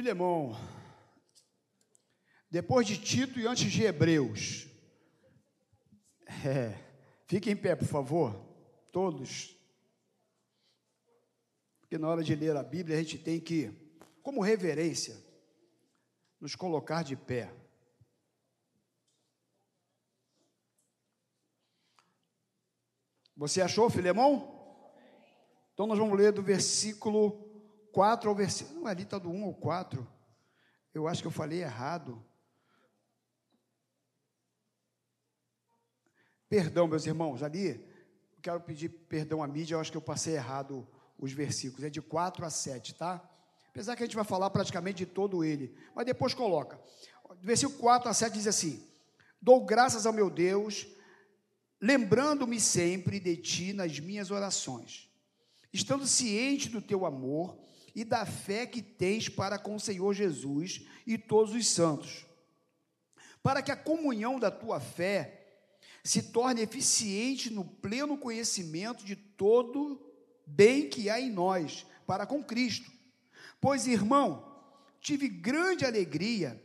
Filemão, depois de Tito e antes de Hebreus. É, fiquem em pé, por favor, todos. Porque na hora de ler a Bíblia a gente tem que, como reverência, nos colocar de pé. Você achou, Filemão? Então nós vamos ler do versículo 4 ao versículo. Não, ali está do 1 ao 4. Eu acho que eu falei errado. Perdão, meus irmãos, ali, quero pedir perdão à mídia, eu acho que eu passei errado os versículos. É de 4 a 7, tá? Apesar que a gente vai falar praticamente de todo ele. Mas depois coloca. Versículo 4 a 7 diz assim: Dou graças ao meu Deus, lembrando-me sempre de ti nas minhas orações, estando ciente do teu amor e da fé que tens para com o Senhor Jesus e todos os santos, para que a comunhão da tua fé se torne eficiente no pleno conhecimento de todo bem que há em nós, para com Cristo. Pois, irmão, tive grande alegria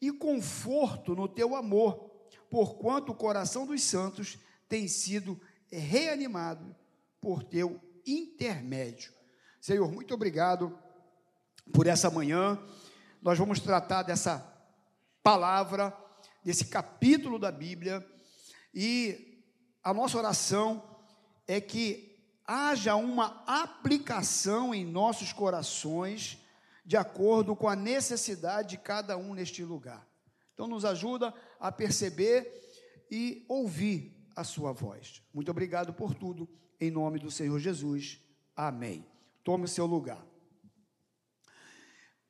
e conforto no teu amor, porquanto o coração dos santos tem sido reanimado por teu intermédio. Senhor, muito obrigado por essa manhã. Nós vamos tratar dessa palavra, desse capítulo da Bíblia, e a nossa oração é que haja uma aplicação em nossos corações, de acordo com a necessidade de cada um neste lugar. Então, nos ajuda a perceber e ouvir a Sua voz. Muito obrigado por tudo, em nome do Senhor Jesus. Amém. Tome o seu lugar.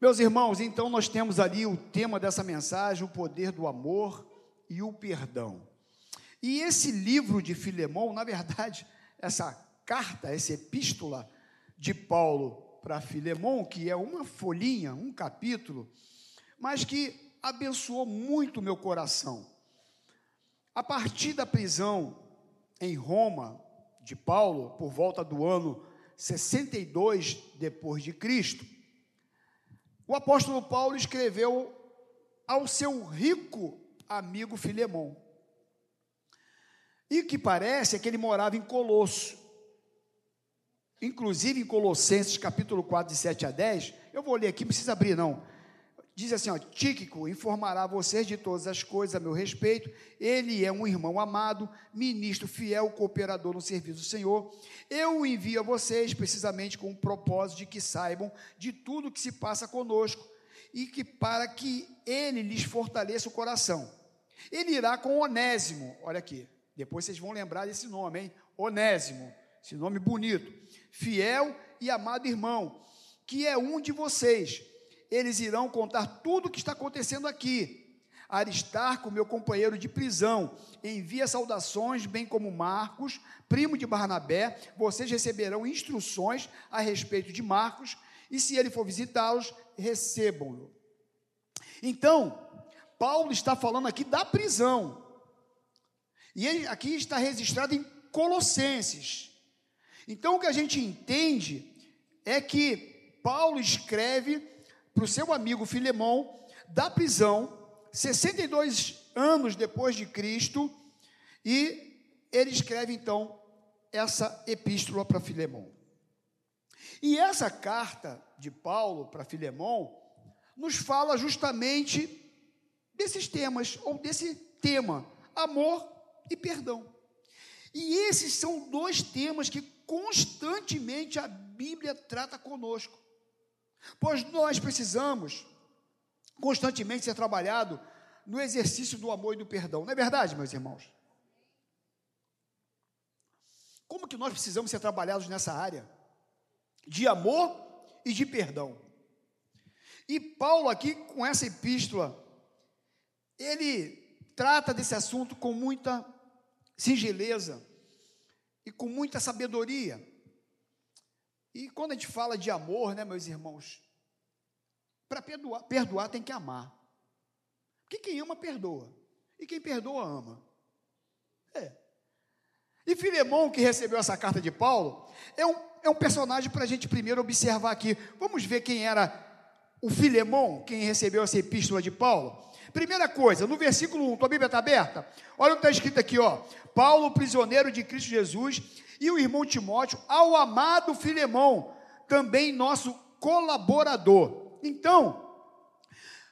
Meus irmãos, então nós temos ali o tema dessa mensagem, o poder do amor e o perdão. E esse livro de Filemão, na verdade, essa carta, essa epístola de Paulo para Filemão, que é uma folhinha, um capítulo, mas que abençoou muito meu coração. A partir da prisão em Roma de Paulo, por volta do ano 62 depois de Cristo, o apóstolo Paulo escreveu ao seu rico amigo Filemão. E o que parece é que ele morava em Colosso. Inclusive em Colossenses capítulo 4, de 7 a 10, eu vou ler aqui, não precisa abrir não. Diz assim, ó, Tíquico informará vocês de todas as coisas a meu respeito. Ele é um irmão amado, ministro fiel, cooperador no serviço do Senhor. Eu o envio a vocês precisamente com o propósito de que saibam de tudo que se passa conosco e que para que ele lhes fortaleça o coração. Ele irá com Onésimo, olha aqui. Depois vocês vão lembrar desse nome, hein? Onésimo, esse nome bonito. Fiel e amado irmão, que é um de vocês eles irão contar tudo o que está acontecendo aqui. Aristarco, meu companheiro de prisão, envia saudações, bem como Marcos, primo de Barnabé. Vocês receberão instruções a respeito de Marcos, e se ele for visitá-los, recebam-no. Então, Paulo está falando aqui da prisão. E ele, aqui está registrado em Colossenses. Então, o que a gente entende é que Paulo escreve para o seu amigo Filemão da prisão, 62 anos depois de Cristo, e ele escreve então essa epístola para Filemão. E essa carta de Paulo para Filemão nos fala justamente desses temas, ou desse tema, amor e perdão. E esses são dois temas que constantemente a Bíblia trata conosco. Pois nós precisamos constantemente ser trabalhado no exercício do amor e do perdão. Não é verdade, meus irmãos? Como que nós precisamos ser trabalhados nessa área? De amor e de perdão. E Paulo aqui com essa epístola, ele trata desse assunto com muita singeleza e com muita sabedoria. E quando a gente fala de amor, né, meus irmãos, para perdoar, perdoar tem que amar. Porque quem ama, perdoa. E quem perdoa, ama. É. E Filemão, que recebeu essa carta de Paulo, é um, é um personagem para a gente primeiro observar aqui. Vamos ver quem era o Filemão, quem recebeu essa epístola de Paulo? Primeira coisa, no versículo 1, tua Bíblia está aberta? Olha o que está escrito aqui, ó. Paulo, prisioneiro de Cristo Jesus, e o irmão Timóteo, ao amado Filemão, também nosso colaborador. Então,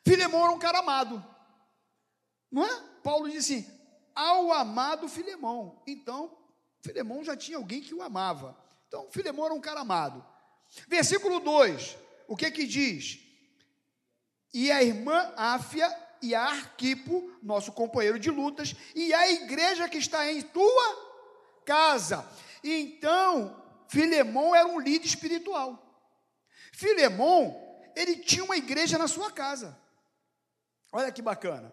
Filemão era um cara amado, não é? Paulo disse assim, ao amado Filemão. Então, Filemão já tinha alguém que o amava. Então, Filemão era um cara amado. Versículo 2, o que que diz? E a irmã Áfia e a Arquipo, nosso companheiro de lutas, e a igreja que está em tua casa. Então, Filemão era um líder espiritual. Filemão, ele tinha uma igreja na sua casa. Olha que bacana.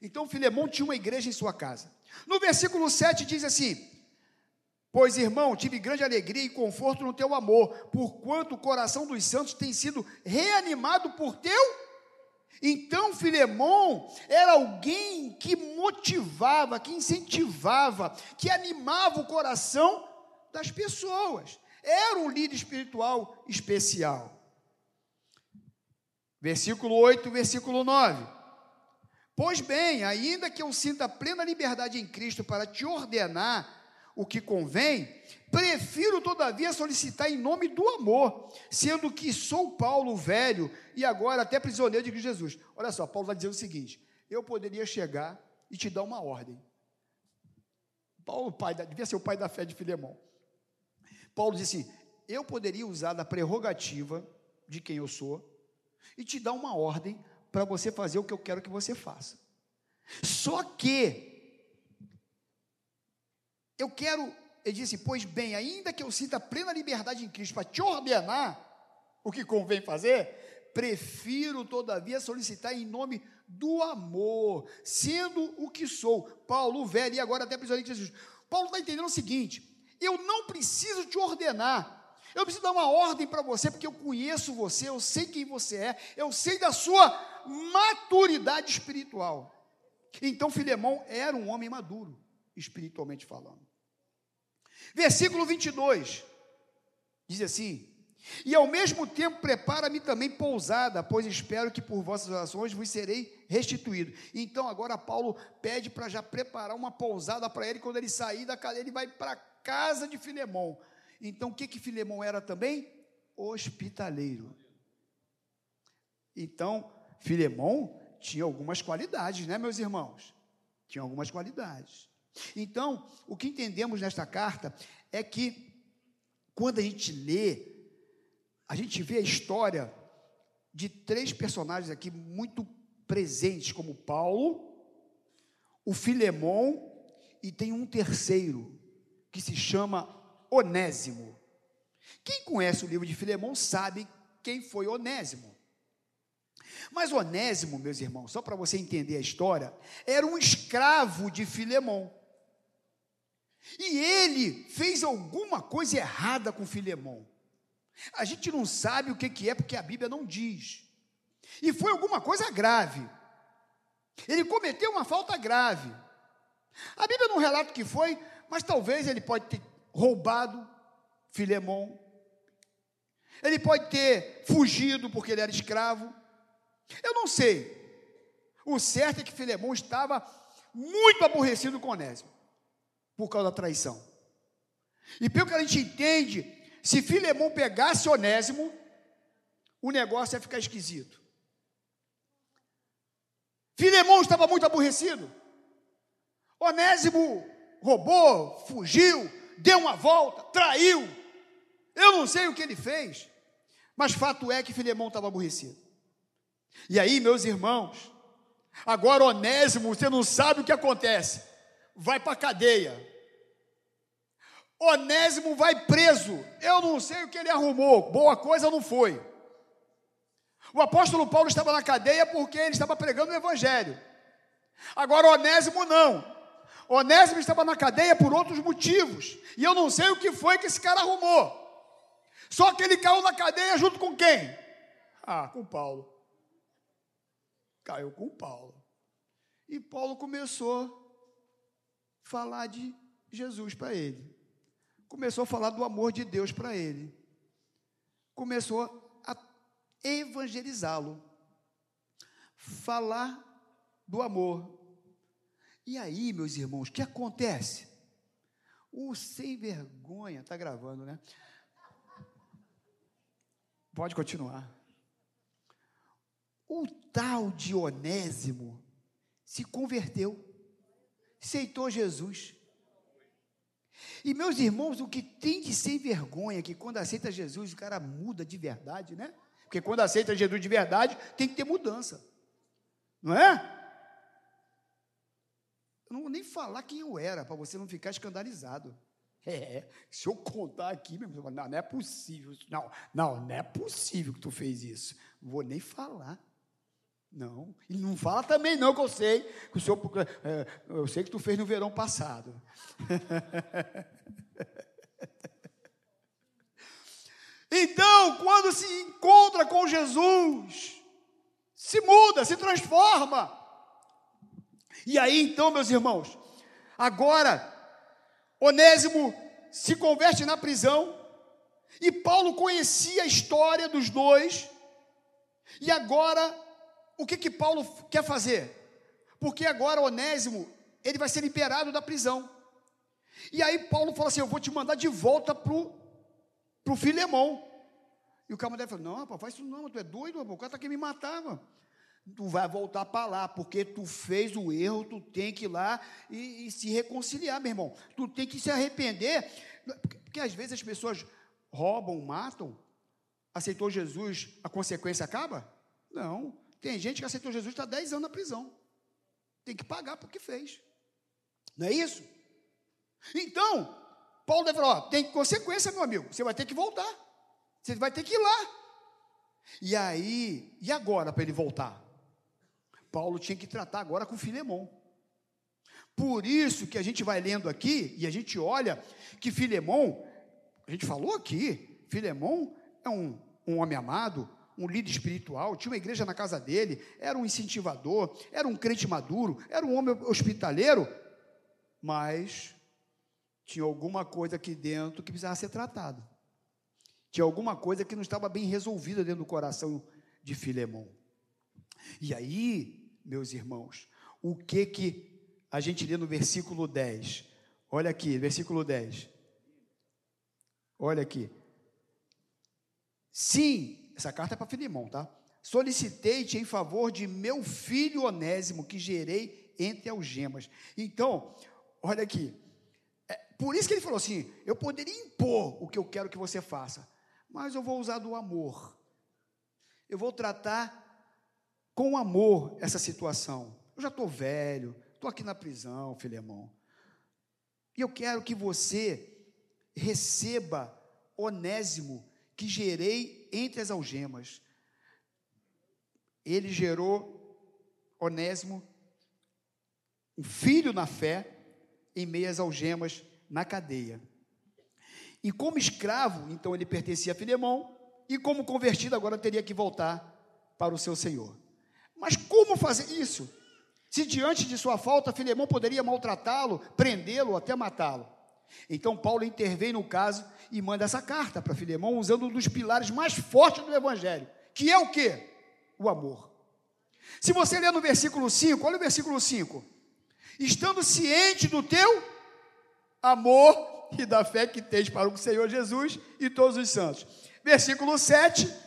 Então, Filemão tinha uma igreja em sua casa. No versículo 7 diz assim: Pois, irmão, tive grande alegria e conforto no teu amor, porquanto o coração dos santos tem sido reanimado por teu então, Filemão era alguém que motivava, que incentivava, que animava o coração das pessoas. Era um líder espiritual especial. Versículo 8, versículo 9. Pois bem, ainda que eu sinta plena liberdade em Cristo para te ordenar o que convém, prefiro todavia solicitar em nome do amor, sendo que sou Paulo velho e agora até prisioneiro de Jesus. Olha só, Paulo vai dizer o seguinte: eu poderia chegar e te dar uma ordem. Paulo, pai devia ser o pai da fé de Filemão. Paulo disse assim: eu poderia usar da prerrogativa de quem eu sou e te dar uma ordem para você fazer o que eu quero que você faça. Só que eu quero, ele disse, pois bem, ainda que eu sinta plena liberdade em Cristo para te ordenar o que convém fazer, prefiro, todavia, solicitar em nome do amor, sendo o que sou, Paulo, velho, e agora até prisioneiro de Jesus. Paulo está entendendo o seguinte: eu não preciso te ordenar, eu preciso dar uma ordem para você, porque eu conheço você, eu sei quem você é, eu sei da sua maturidade espiritual. Então, Filemão era um homem maduro, espiritualmente falando. Versículo 22 diz assim: E ao mesmo tempo prepara-me também pousada, pois espero que por vossas orações vos serei restituído. Então agora Paulo pede para já preparar uma pousada para ele, quando ele sair da cadeia, ele vai para casa de Filemão. Então o que que Filemão era também? Hospitaleiro. Então, Filemão tinha algumas qualidades, né, meus irmãos? Tinha algumas qualidades. Então, o que entendemos nesta carta é que, quando a gente lê, a gente vê a história de três personagens aqui muito presentes, como Paulo, o Filemão e tem um terceiro, que se chama Onésimo. Quem conhece o livro de Filemão sabe quem foi Onésimo. Mas Onésimo, meus irmãos, só para você entender a história, era um escravo de Filemão. E ele fez alguma coisa errada com Filemão. A gente não sabe o que, que é, porque a Bíblia não diz. E foi alguma coisa grave. Ele cometeu uma falta grave. A Bíblia não relata o que foi, mas talvez ele pode ter roubado Filemão. Ele pode ter fugido porque ele era escravo. Eu não sei. O certo é que Filemão estava muito aborrecido com Onésimo por causa da traição. E pelo que a gente entende, se Filemão pegasse Onésimo, o negócio ia ficar esquisito. Filemão estava muito aborrecido. Onésimo roubou, fugiu, deu uma volta, traiu. Eu não sei o que ele fez, mas fato é que Filemão estava aborrecido. E aí, meus irmãos, agora Onésimo, você não sabe o que acontece, vai para a cadeia. Onésimo vai preso. Eu não sei o que ele arrumou, boa coisa não foi. O apóstolo Paulo estava na cadeia porque ele estava pregando o evangelho. Agora Onésimo não. Onésimo estava na cadeia por outros motivos. E eu não sei o que foi que esse cara arrumou. Só que ele caiu na cadeia junto com quem? Ah, com Paulo. Caiu com Paulo. E Paulo começou a falar de Jesus para ele começou a falar do amor de Deus para ele. Começou a evangelizá-lo, falar do amor. E aí, meus irmãos, o que acontece? O sem vergonha, está gravando, né? Pode continuar. O tal de Onésimo se converteu, aceitou Jesus. E meus irmãos, o que tem de sem vergonha que quando aceita Jesus, o cara muda de verdade, né? Porque quando aceita Jesus de verdade, tem que ter mudança. Não é? Eu não vou nem falar quem eu era, para você não ficar escandalizado. É, se eu contar aqui, meu irmão, não, não é possível. Não, não, não é possível que tu fez isso. Não vou nem falar. Não, ele não fala também não, que eu sei, que o senhor, é, eu sei que tu fez no verão passado. então, quando se encontra com Jesus, se muda, se transforma. E aí, então, meus irmãos, agora, Onésimo se converte na prisão, e Paulo conhecia a história dos dois, e agora o que que Paulo quer fazer? Porque agora Onésimo, ele vai ser liberado da prisão. E aí Paulo fala assim: Eu vou te mandar de volta para o Filemão. E o camarada falou: Não, rapaz, faz isso não, tu é doido, rapaz, o cara está querendo me matar. Mano. Tu vai voltar para lá, porque tu fez o erro, tu tem que ir lá e, e se reconciliar, meu irmão. Tu tem que se arrepender, porque, às vezes as pessoas roubam, matam. Aceitou Jesus, a consequência acaba? Não. Tem gente que aceitou Jesus está 10 anos na prisão. Tem que pagar por que fez. Não é isso? Então, Paulo deve falar: ó, tem consequência, meu amigo. Você vai ter que voltar. Você vai ter que ir lá. E aí, e agora para ele voltar? Paulo tinha que tratar agora com Filemão. Por isso que a gente vai lendo aqui e a gente olha que Filemão, a gente falou aqui, Filemão é um, um homem amado, um líder espiritual, tinha uma igreja na casa dele, era um incentivador, era um crente maduro, era um homem hospitaleiro, mas tinha alguma coisa aqui dentro que precisava ser tratado. Tinha alguma coisa que não estava bem resolvida dentro do coração de Filemão. E aí, meus irmãos, o que que a gente lê no versículo 10? Olha aqui, versículo 10. Olha aqui. Sim, essa carta é para Filimão, tá? Solicitei-te em favor de meu filho Onésimo, que gerei entre algemas. Então, olha aqui. É, por isso que ele falou assim: eu poderia impor o que eu quero que você faça, mas eu vou usar do amor. Eu vou tratar com amor essa situação. Eu já estou velho, estou aqui na prisão, Filemão. E eu quero que você receba Onésimo que gerei entre as algemas. Ele gerou Onésimo, um filho na fé, em meio às algemas, na cadeia. E como escravo, então ele pertencia a Filemão, e como convertido, agora teria que voltar para o seu senhor. Mas como fazer isso? Se diante de sua falta, Filemão poderia maltratá-lo, prendê-lo, até matá-lo. Então Paulo intervém no caso e manda essa carta para Filemão, usando um dos pilares mais fortes do Evangelho, que é o que? O amor. Se você ler no versículo 5, olha o versículo 5. Estando ciente do teu amor e da fé que tens para o Senhor Jesus e todos os santos. Versículo 7.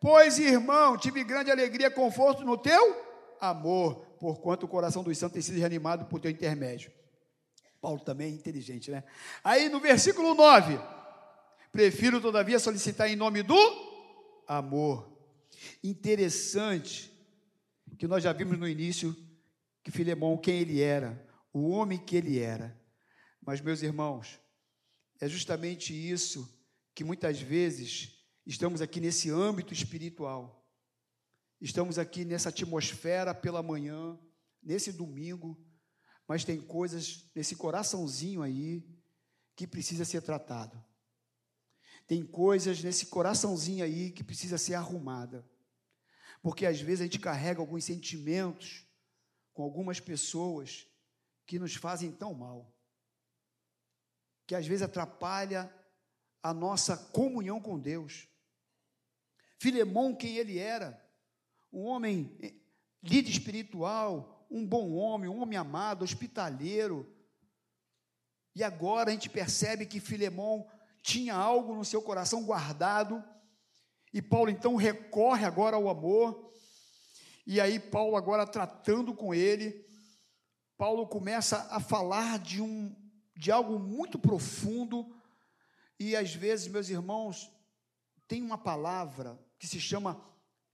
Pois, irmão, tive grande alegria e conforto no teu amor, porquanto o coração dos santos tem sido reanimado por teu intermédio. Paulo também é inteligente, né? Aí no versículo 9, prefiro todavia solicitar em nome do amor. Interessante que nós já vimos no início que Filemão, quem ele era, o homem que ele era. Mas, meus irmãos, é justamente isso que muitas vezes estamos aqui nesse âmbito espiritual, estamos aqui nessa atmosfera pela manhã, nesse domingo, mas tem coisas nesse coraçãozinho aí que precisa ser tratado. Tem coisas nesse coraçãozinho aí que precisa ser arrumada. Porque às vezes a gente carrega alguns sentimentos com algumas pessoas que nos fazem tão mal. Que às vezes atrapalha a nossa comunhão com Deus. Filemão, quem ele era, um homem eh, líder espiritual, um bom homem, um homem amado, hospitaleiro. E agora a gente percebe que Filemão tinha algo no seu coração guardado, e Paulo então recorre agora ao amor, e aí Paulo agora tratando com ele, Paulo começa a falar de um de algo muito profundo, e às vezes, meus irmãos, tem uma palavra que se chama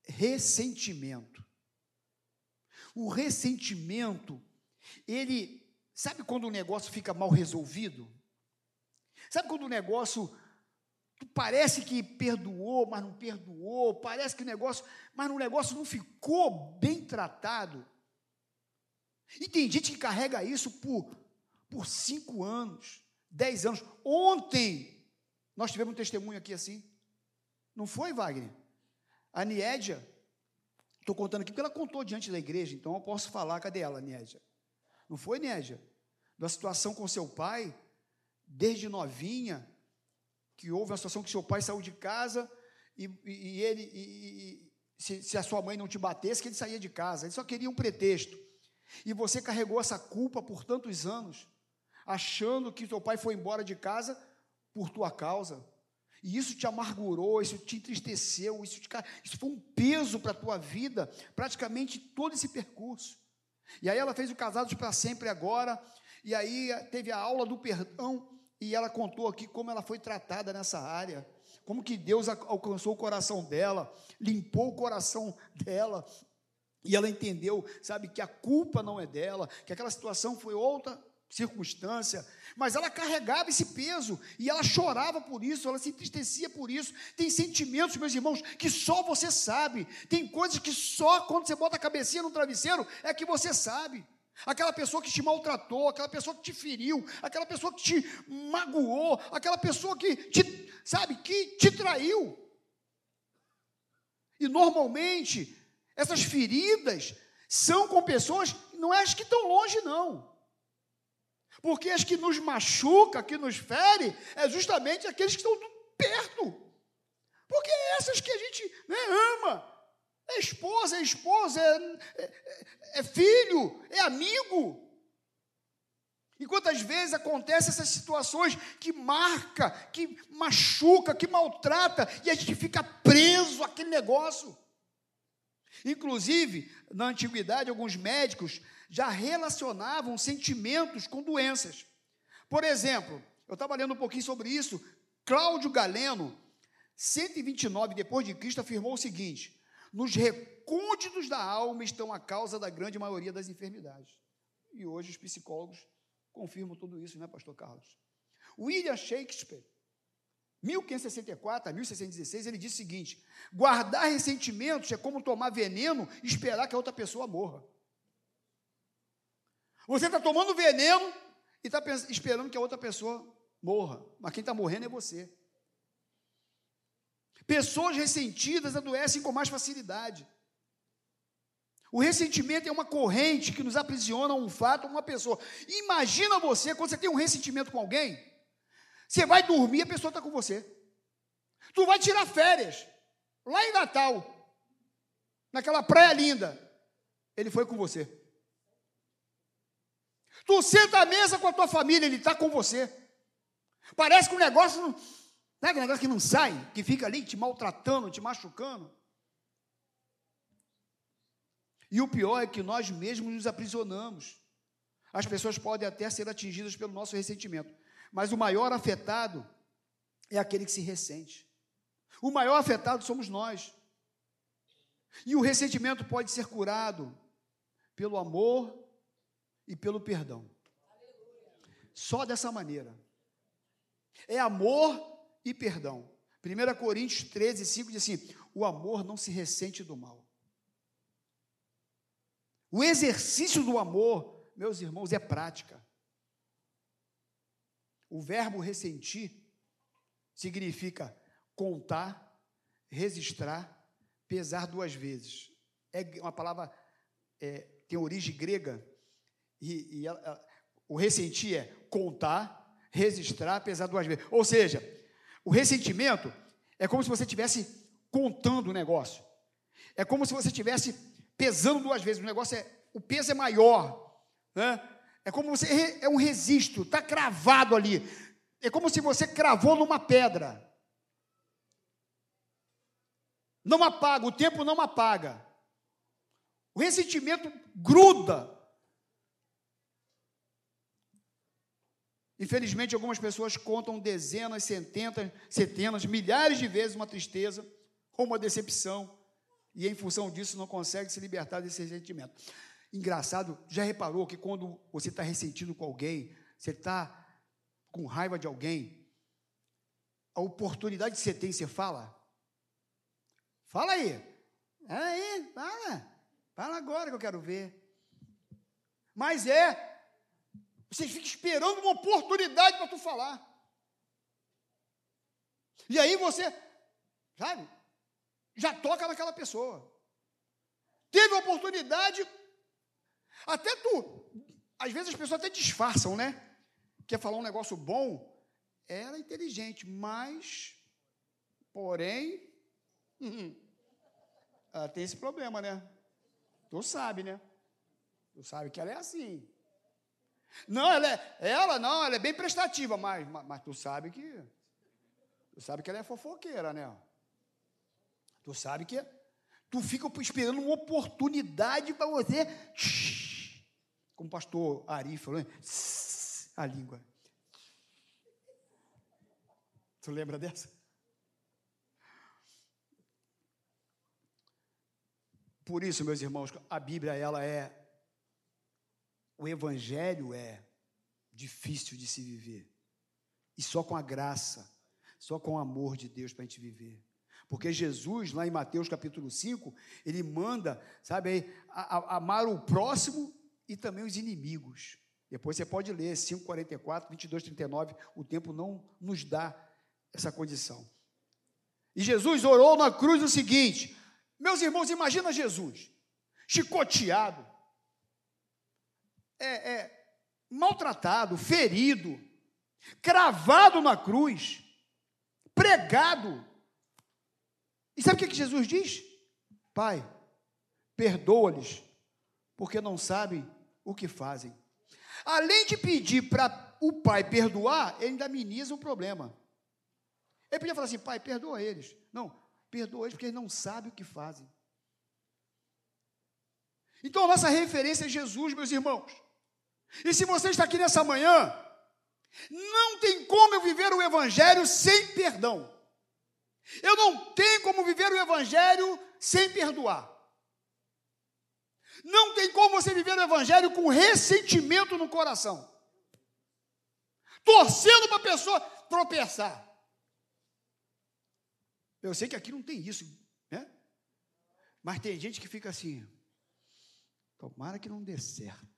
ressentimento. O ressentimento, ele, sabe quando o negócio fica mal resolvido? Sabe quando o negócio parece que perdoou, mas não perdoou, parece que o negócio, mas o negócio não ficou bem tratado. E tem gente que carrega isso por, por cinco anos, dez anos. Ontem nós tivemos um testemunho aqui assim. Não foi, Wagner? A Niédia, estou contando aqui porque ela contou diante da igreja, então eu posso falar, cadê ela, Niédia? Não foi, Niédia? Da situação com seu pai, desde novinha, que houve uma situação que seu pai saiu de casa e, e, e ele, e, se, se, a sua mãe não te batesse, que ele saía de casa. Ele só queria um pretexto. E você carregou essa culpa por tantos anos, achando que seu pai foi embora de casa por tua causa. E isso te amargurou, isso te entristeceu, isso, te, isso foi um peso para a tua vida, praticamente todo esse percurso. E aí ela fez o Casados para Sempre agora, e aí teve a aula do perdão, e ela contou aqui como ela foi tratada nessa área, como que Deus alcançou o coração dela, limpou o coração dela, e ela entendeu, sabe, que a culpa não é dela, que aquela situação foi outra circunstância, mas ela carregava esse peso e ela chorava por isso, ela se entristecia por isso. Tem sentimentos, meus irmãos, que só você sabe. Tem coisas que só quando você bota a cabecinha no travesseiro é que você sabe. Aquela pessoa que te maltratou, aquela pessoa que te feriu, aquela pessoa que te magoou, aquela pessoa que te, sabe, que te traiu. E normalmente, essas feridas são com pessoas, não é as que estão longe, não. Porque as que nos machuca, que nos fere, é justamente aqueles que estão perto. Porque é essas que a gente né, ama. É esposa, é esposa, é, é, é filho, é amigo. E quantas vezes acontecem essas situações que marca, que machuca, que maltrata, e a gente fica preso àquele negócio. Inclusive, na antiguidade, alguns médicos já relacionavam sentimentos com doenças. Por exemplo, eu estava lendo um pouquinho sobre isso, Cláudio Galeno, 129 depois de Cristo, afirmou o seguinte: nos recônditos da alma estão a causa da grande maioria das enfermidades. E hoje os psicólogos confirmam tudo isso, né, pastor Carlos? William Shakespeare, 1564 a 1616, ele diz o seguinte: guardar ressentimentos é como tomar veneno e esperar que a outra pessoa morra. Você está tomando veneno e está esperando que a outra pessoa morra, mas quem está morrendo é você. Pessoas ressentidas adoecem com mais facilidade. O ressentimento é uma corrente que nos aprisiona a um fato, a uma pessoa. Imagina você, quando você tem um ressentimento com alguém, você vai dormir, a pessoa está com você. Tu vai tirar férias, lá em Natal, naquela praia linda. Ele foi com você. Tu senta à mesa com a tua família, ele está com você. Parece que o negócio não. Sabe aquele negócio que não sai, que fica ali te maltratando, te machucando? E o pior é que nós mesmos nos aprisionamos. As pessoas podem até ser atingidas pelo nosso ressentimento, mas o maior afetado é aquele que se ressente. O maior afetado somos nós. E o ressentimento pode ser curado pelo amor e pelo perdão. Só dessa maneira. É amor e perdão. 1 Coríntios 13, 5 diz assim: o amor não se ressente do mal. O exercício do amor, meus irmãos, é prática. O verbo ressentir significa contar, registrar, pesar duas vezes. É uma palavra, é, tem origem grega, e, e ela, ela, o ressentir é contar, registrar, pesar duas vezes. Ou seja, o ressentimento é como se você tivesse contando o negócio. É como se você estivesse pesando duas vezes. O negócio é. O peso é maior. Né? É como você. É um registro, está cravado ali. É como se você cravou numa pedra. Não apaga, o tempo não apaga. O ressentimento gruda. Infelizmente, algumas pessoas contam dezenas, centenas, centenas, milhares de vezes uma tristeza ou uma decepção, e em função disso não consegue se libertar desse ressentimento. Engraçado, já reparou que quando você está ressentido com alguém, você está com raiva de alguém, a oportunidade que você tem, você fala? Fala aí. Aí, fala. Fala agora que eu quero ver. Mas é, você fica esperando uma oportunidade para tu falar. E aí você, sabe, já toca naquela pessoa. Teve a oportunidade, até tu, às vezes as pessoas até disfarçam, né? Quer falar um negócio bom, ela é inteligente, mas, porém, hum, tem esse problema, né? Tu sabe, né? Tu sabe que ela é assim. Não, ela, é, ela não, ela é bem prestativa, mas, mas, mas tu sabe que. Tu sabe que ela é fofoqueira, né? Tu sabe que. Tu fica esperando uma oportunidade para você. Como o pastor Ari falou, né? a língua. Tu lembra dessa? Por isso, meus irmãos, a Bíblia ela é o evangelho é difícil de se viver. E só com a graça, só com o amor de Deus para a gente viver. Porque Jesus, lá em Mateus capítulo 5, ele manda, sabe, amar o próximo e também os inimigos. Depois você pode ler 5,44, 22, 39, o tempo não nos dá essa condição. E Jesus orou na cruz o seguinte: meus irmãos, imagina Jesus, chicoteado, é, é, maltratado, ferido, cravado na cruz, pregado. E sabe o que, que Jesus diz? Pai, perdoa-lhes, porque não sabem o que fazem. Além de pedir para o pai perdoar, ele ainda ameniza o problema. Ele podia falar assim, pai, perdoa eles. Não, perdoa eles porque eles não sabem o que fazem. Então a nossa referência é Jesus, meus irmãos. E se você está aqui nessa manhã, não tem como eu viver o Evangelho sem perdão. Eu não tenho como viver o Evangelho sem perdoar. Não tem como você viver o Evangelho com ressentimento no coração, torcendo para a pessoa tropeçar. Eu sei que aqui não tem isso, né? Mas tem gente que fica assim, tomara que não dê certo.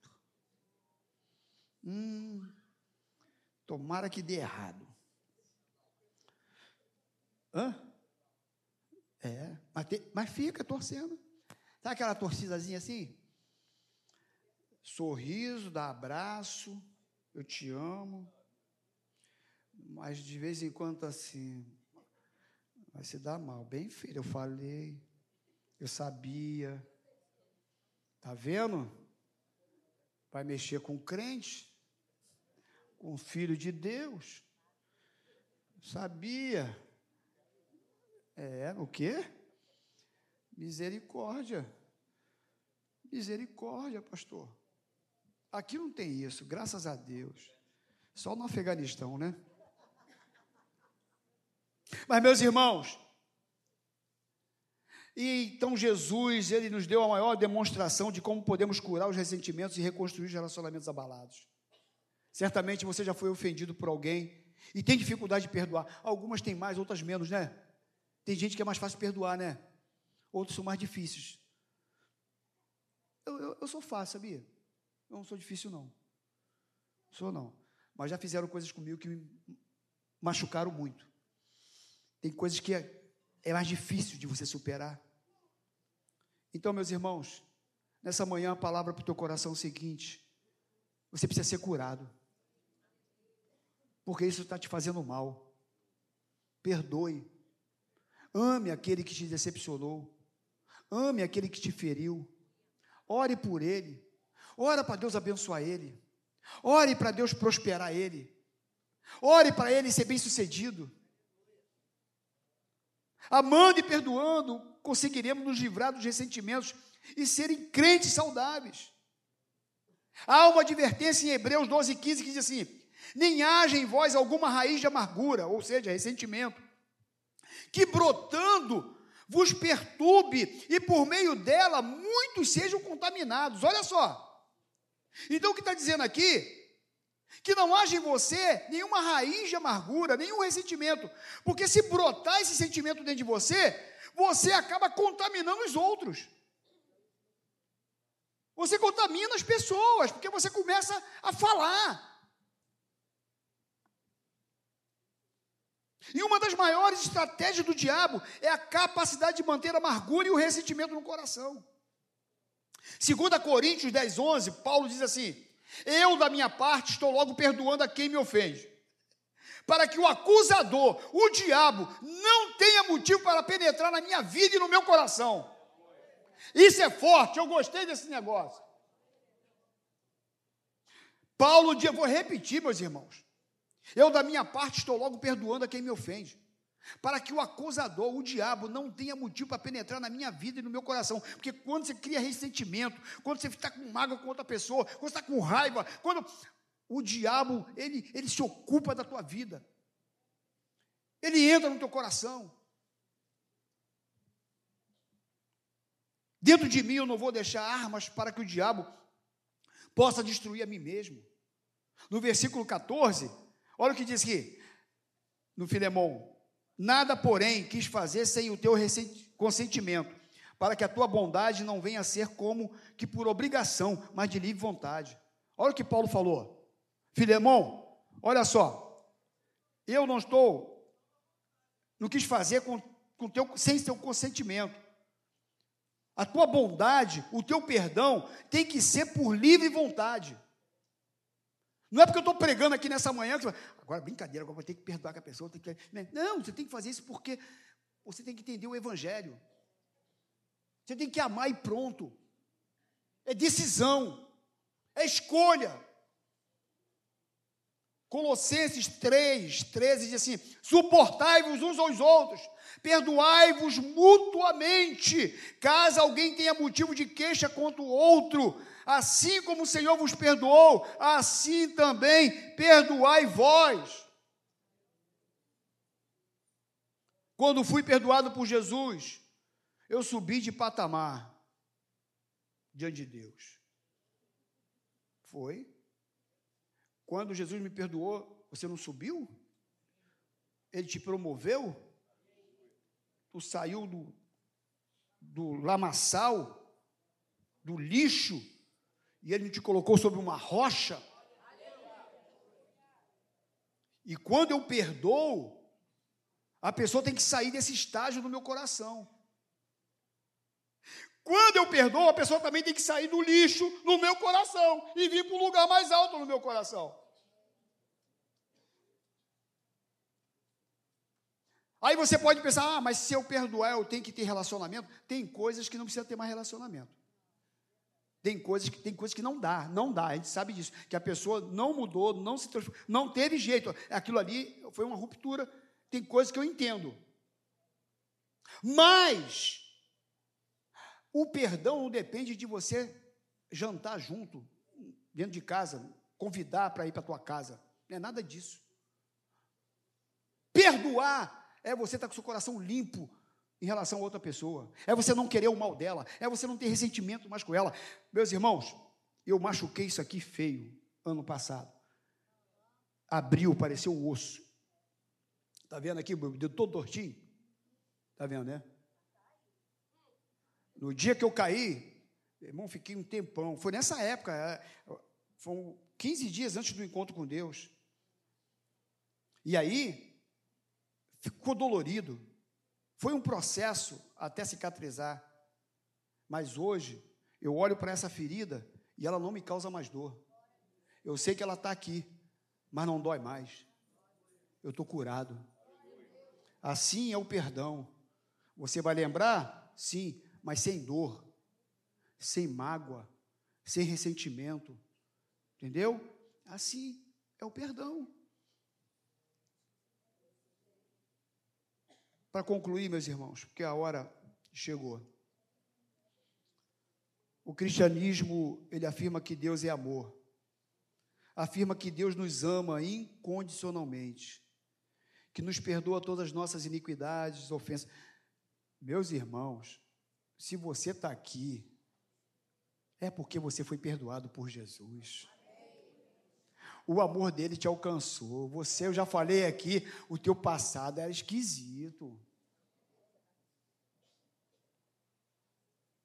Hum, tomara que dê errado. Hã? É, mas, te, mas fica torcendo. Sabe aquela torcidazinha assim? Sorriso, dá abraço, eu te amo. Mas de vez em quando assim, vai se dar mal. Bem, filho, eu falei, eu sabia. Tá vendo? Vai mexer com crente com Filho de Deus. Sabia. É, o quê? Misericórdia. Misericórdia, pastor. Aqui não tem isso, graças a Deus. Só no Afeganistão, né? Mas, meus irmãos, e então Jesus, ele nos deu a maior demonstração de como podemos curar os ressentimentos e reconstruir os relacionamentos abalados. Certamente você já foi ofendido por alguém e tem dificuldade de perdoar. Algumas têm mais, outras menos, né? Tem gente que é mais fácil perdoar, né? Outros são mais difíceis. Eu, eu, eu sou fácil, sabia? Eu não sou difícil, não. Sou não. Mas já fizeram coisas comigo que me machucaram muito. Tem coisas que é, mais difícil de você superar. Então, meus irmãos, nessa manhã a palavra para o teu coração é o seguinte: você precisa ser curado porque isso está te fazendo mal. Perdoe. Ame aquele que te decepcionou. Ame aquele que te feriu. Ore por ele. Ore para Deus abençoar ele. Ore para Deus prosperar ele. Ore para ele ser bem-sucedido. Amando e perdoando, conseguiremos nos livrar dos ressentimentos e serem crentes saudáveis. Há uma advertência em Hebreus 12, 15 que diz assim: Nem haja em vós alguma raiz de amargura, ou seja, ressentimento, que brotando vos perturbe e por meio dela muitos sejam contaminados. Olha só. Então o que está dizendo aqui? Que não haja em você nenhuma raiz de amargura, nenhum ressentimento, porque se brotar esse sentimento dentro de você, você acaba contaminando os outros. Você contamina as pessoas, porque você começa a falar. E uma das maiores estratégias do diabo é a capacidade de manter a amargura e o ressentimento no coração. Segundo Coríntios 10, 11, Paulo diz assim, eu da minha parte estou logo perdoando a quem me ofende, para que o acusador, o diabo, não tenha motivo para penetrar na minha vida e no meu coração. Isso é forte, eu gostei desse negócio. Paulo, dia, vou repetir, meus irmãos. Eu, da minha parte, estou logo perdoando a quem me ofende, para que o acusador, o diabo, não tenha motivo para penetrar na minha vida e no meu coração. Porque quando você cria ressentimento, quando você está com mágoa com outra pessoa, quando você está com raiva, quando o diabo, ele, ele se ocupa da tua vida, ele entra no teu coração. Dentro de mim eu não vou deixar armas para que o diabo possa destruir a mim mesmo. No versículo 14, olha o que diz aqui, no Filemão: Nada, porém, quis fazer sem o teu consentimento, para que a tua bondade não venha a ser como que por obrigação, mas de livre vontade. Olha o que Paulo falou. Filemão, olha só, eu não estou, não quis fazer com, com teu, sem seu consentimento a tua bondade, o teu perdão tem que ser por livre vontade. Não é porque eu estou pregando aqui nessa manhã que agora brincadeira, agora vou ter que perdoar a pessoa. Que... Né? Não, você tem que fazer isso porque você tem que entender o Evangelho. Você tem que amar e pronto. É decisão, é escolha. Colossenses 3, 13 diz assim: suportai-vos uns aos outros, perdoai-vos mutuamente, caso alguém tenha motivo de queixa contra o outro, assim como o Senhor vos perdoou, assim também perdoai vós. Quando fui perdoado por Jesus, eu subi de patamar diante de Deus. Foi. Quando Jesus me perdoou, você não subiu? Ele te promoveu? Tu saiu do, do lamaçal, do lixo, e ele te colocou sobre uma rocha. E quando eu perdoo, a pessoa tem que sair desse estágio do meu coração. Quando eu perdoo, a pessoa também tem que sair do lixo no meu coração e vir para um lugar mais alto no meu coração. Aí você pode pensar, ah, mas se eu perdoar, eu tenho que ter relacionamento. Tem coisas que não precisa ter mais relacionamento. Tem coisas que tem coisas que não dá, não dá. A gente sabe disso, que a pessoa não mudou, não se transformou, não teve jeito. Aquilo ali foi uma ruptura. Tem coisas que eu entendo. Mas o perdão não depende de você jantar junto, dentro de casa, convidar para ir para tua casa. Não é nada disso. Perdoar é você estar tá com o seu coração limpo em relação a outra pessoa. É você não querer o mal dela. É você não ter ressentimento mais com ela. Meus irmãos, eu machuquei isso aqui feio ano passado. Abriu, pareceu um osso. Está vendo aqui, meu dedo todo tortinho? Está vendo, né? No dia que eu caí, irmão, fiquei um tempão. Foi nessa época, é, foram 15 dias antes do encontro com Deus. E aí, ficou dolorido. Foi um processo até cicatrizar. Mas hoje, eu olho para essa ferida e ela não me causa mais dor. Eu sei que ela está aqui, mas não dói mais. Eu estou curado. Assim é o perdão. Você vai lembrar? Sim, mas sem dor, sem mágoa, sem ressentimento. Entendeu? Assim é o perdão. Para concluir, meus irmãos, porque a hora chegou. O cristianismo, ele afirma que Deus é amor. Afirma que Deus nos ama incondicionalmente. Que nos perdoa todas as nossas iniquidades, ofensas. Meus irmãos, se você está aqui, é porque você foi perdoado por Jesus. O amor dele te alcançou. Você, eu já falei aqui, o teu passado era esquisito.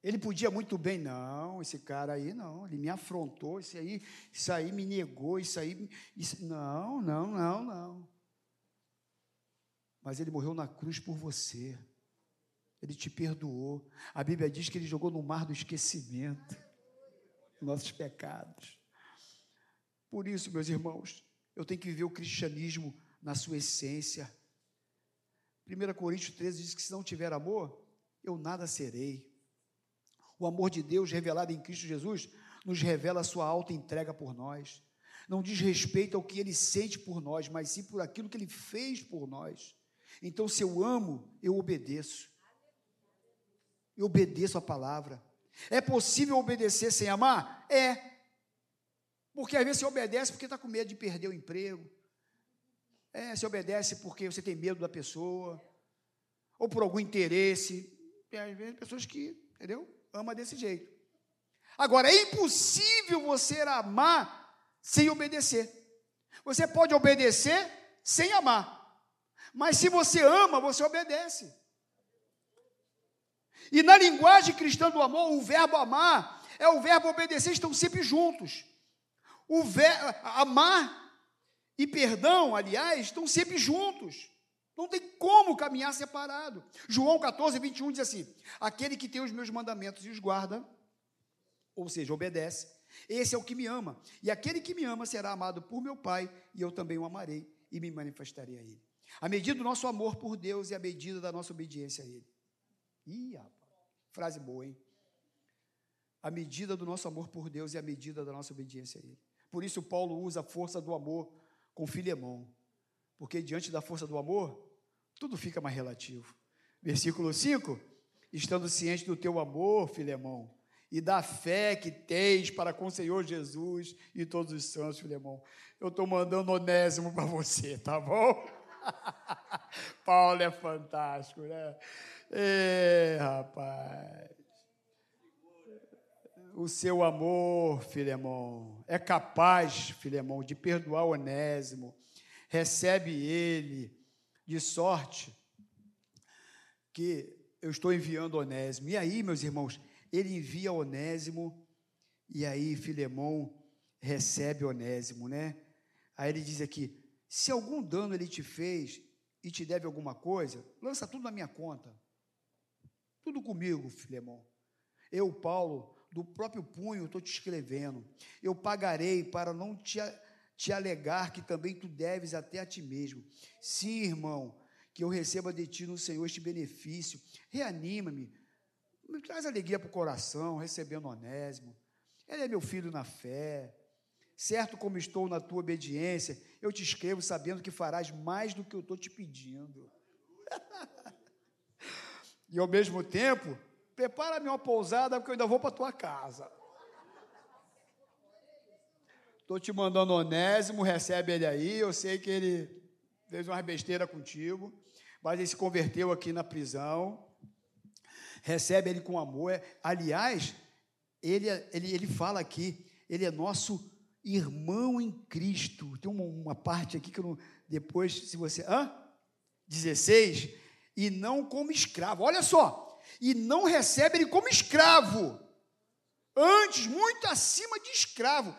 Ele podia muito bem, não, esse cara aí não, ele me afrontou, isso aí, isso aí me negou, isso aí, isso, não, não, não, não. Mas ele morreu na cruz por você. Ele te perdoou. A Bíblia diz que ele jogou no mar do esquecimento nossos pecados. Por isso, meus irmãos, eu tenho que viver o cristianismo na sua essência. 1 Coríntios 13 diz que se não tiver amor, eu nada serei. O amor de Deus revelado em Cristo Jesus nos revela a sua alta entrega por nós. Não diz respeito ao que ele sente por nós, mas sim por aquilo que ele fez por nós. Então, se eu amo, eu obedeço. Eu obedeço a palavra. É possível obedecer sem amar? É. Porque às vezes você obedece porque está com medo de perder o emprego. É, você obedece porque você tem medo da pessoa. Ou por algum interesse. Tem às vezes pessoas que, entendeu? ama desse jeito. Agora, é impossível você amar sem obedecer. Você pode obedecer sem amar. Mas se você ama, você obedece. E na linguagem cristã do amor, o verbo amar é o verbo obedecer, estão sempre juntos. O ver, amar e perdão, aliás, estão sempre juntos. Não tem como caminhar separado. João 14, 21 diz assim: Aquele que tem os meus mandamentos e os guarda, ou seja, obedece, esse é o que me ama. E aquele que me ama será amado por meu Pai, e eu também o amarei e me manifestarei a ele. A medida do nosso amor por Deus é a medida da nossa obediência a ele. Ih, rapaz, frase boa, hein? A medida do nosso amor por Deus é a medida da nossa obediência a ele. Por isso, Paulo usa a força do amor com Filemão. Porque diante da força do amor, tudo fica mais relativo. Versículo 5: Estando ciente do teu amor, Filemão, e da fé que tens para com o Senhor Jesus e todos os santos, Filemão. Eu estou mandando onésimo para você, tá bom? Paulo é fantástico, né? Ê, rapaz. O seu amor, Filemão, é capaz, Filemão, de perdoar Onésimo. Recebe ele de sorte que eu estou enviando Onésimo. E aí, meus irmãos, ele envia Onésimo, e aí Filemão recebe Onésimo, né? Aí ele diz aqui: se algum dano ele te fez e te deve alguma coisa, lança tudo na minha conta. Tudo comigo, Filemão. Eu, Paulo, do próprio punho, estou te escrevendo. Eu pagarei para não te te alegar que também tu deves até a ti mesmo. Sim, irmão, que eu receba de ti no Senhor este benefício. Reanima-me, me traz alegria para o coração, recebendo Onésimo. Ele é meu filho na fé. Certo como estou na tua obediência, eu te escrevo sabendo que farás mais do que eu estou te pedindo. e ao mesmo tempo, prepara-me uma pousada, porque eu ainda vou para tua casa. Estou te mandando Onésimo, recebe ele aí. Eu sei que ele fez uma besteira contigo, mas ele se converteu aqui na prisão. Recebe ele com amor. É, aliás, ele, ele, ele fala aqui, ele é nosso irmão em Cristo. Tem uma, uma parte aqui que eu não. Depois, se você. Hã? 16. E não como escravo. Olha só. E não recebe ele como escravo. Antes, muito acima de escravo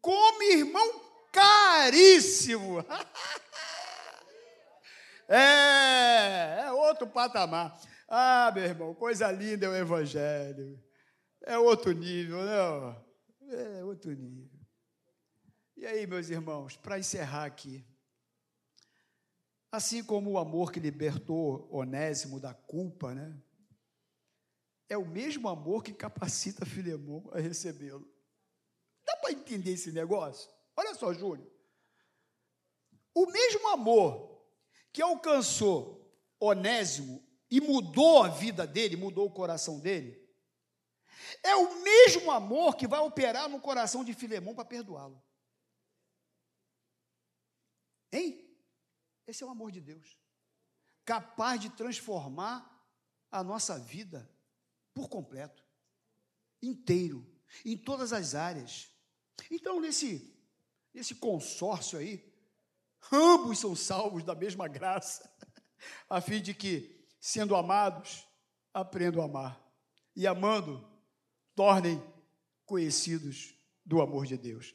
como irmão caríssimo. é, é outro patamar. Ah, meu irmão, coisa linda é o Evangelho. É outro nível, não? Né, é outro nível. E aí, meus irmãos, para encerrar aqui, Assim como o amor que libertou Onésimo da culpa, né? É o mesmo amor que capacita Filemão a recebê-lo. Dá para entender esse negócio? Olha só, Júnior. O mesmo amor que alcançou Onésimo e mudou a vida dele, mudou o coração dele, é o mesmo amor que vai operar no coração de Filemão para perdoá-lo. Hein? Esse é o amor de Deus, capaz de transformar a nossa vida por completo, inteiro, em todas as áreas. Então, nesse, nesse consórcio aí, ambos são salvos da mesma graça, a fim de que, sendo amados, aprendam a amar, e amando, tornem conhecidos do amor de Deus.